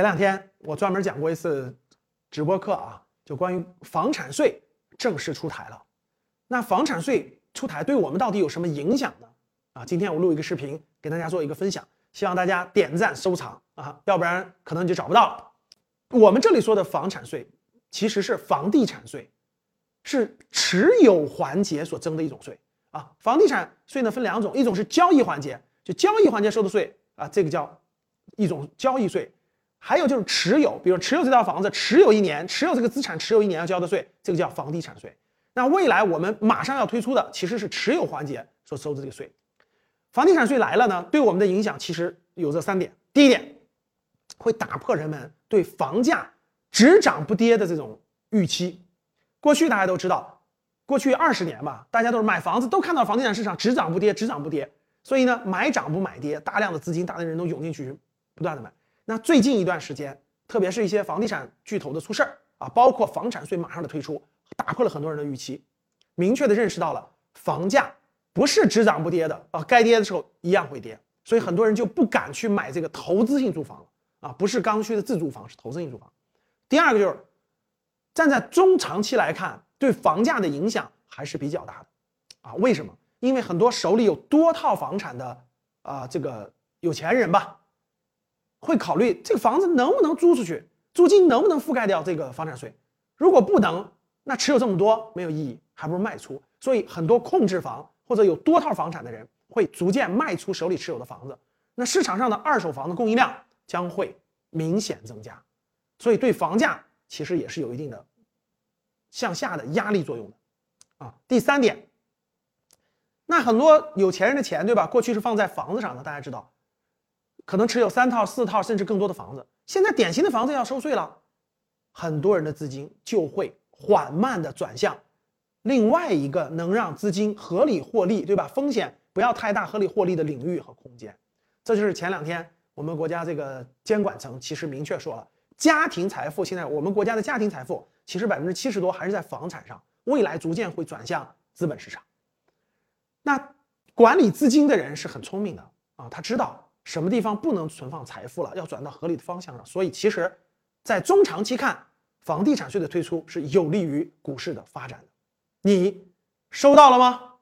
前两天我专门讲过一次直播课啊，就关于房产税正式出台了。那房产税出台对我们到底有什么影响呢？啊，今天我录一个视频给大家做一个分享，希望大家点赞收藏啊，要不然可能你就找不到了。我们这里说的房产税其实是房地产税，是持有环节所征的一种税啊。房地产税呢分两种，一种是交易环节，就交易环节收的税啊，这个叫一种交易税。还有就是持有，比如持有这套房子，持有一年，持有这个资产，持有一年要交的税，这个叫房地产税。那未来我们马上要推出的，其实是持有环节所收的这个税。房地产税来了呢，对我们的影响其实有这三点。第一点，会打破人们对房价只涨不跌的这种预期。过去大家都知道，过去二十年吧，大家都是买房子都看到房地产市场只涨不跌，只涨不跌，所以呢，买涨不买跌，大量的资金，大量的人都涌进去，不断的买。那最近一段时间，特别是一些房地产巨头的出事儿啊，包括房产税马上的推出，打破了很多人的预期，明确的认识到了房价不是只涨不跌的啊，该跌的时候一样会跌，所以很多人就不敢去买这个投资性住房了啊，不是刚需的自住房，是投资性住房。第二个就是站在中长期来看，对房价的影响还是比较大的啊，为什么？因为很多手里有多套房产的啊，这个有钱人吧。会考虑这个房子能不能租出去，租金能不能覆盖掉这个房产税？如果不能，那持有这么多没有意义，还不如卖出。所以很多控制房或者有多套房产的人会逐渐卖出手里持有的房子，那市场上的二手房的供应量将会明显增加，所以对房价其实也是有一定的向下的压力作用的。啊，第三点，那很多有钱人的钱对吧？过去是放在房子上的，大家知道。可能持有三套、四套甚至更多的房子，现在典型的房子要收税了，很多人的资金就会缓慢的转向另外一个能让资金合理获利，对吧？风险不要太大、合理获利的领域和空间。这就是前两天我们国家这个监管层其实明确说了，家庭财富现在我们国家的家庭财富其实百分之七十多还是在房产上，未来逐渐会转向资本市场。那管理资金的人是很聪明的啊，他知道。什么地方不能存放财富了？要转到合理的方向上。所以，其实，在中长期看，房地产税的推出是有利于股市的发展的。你收到了吗？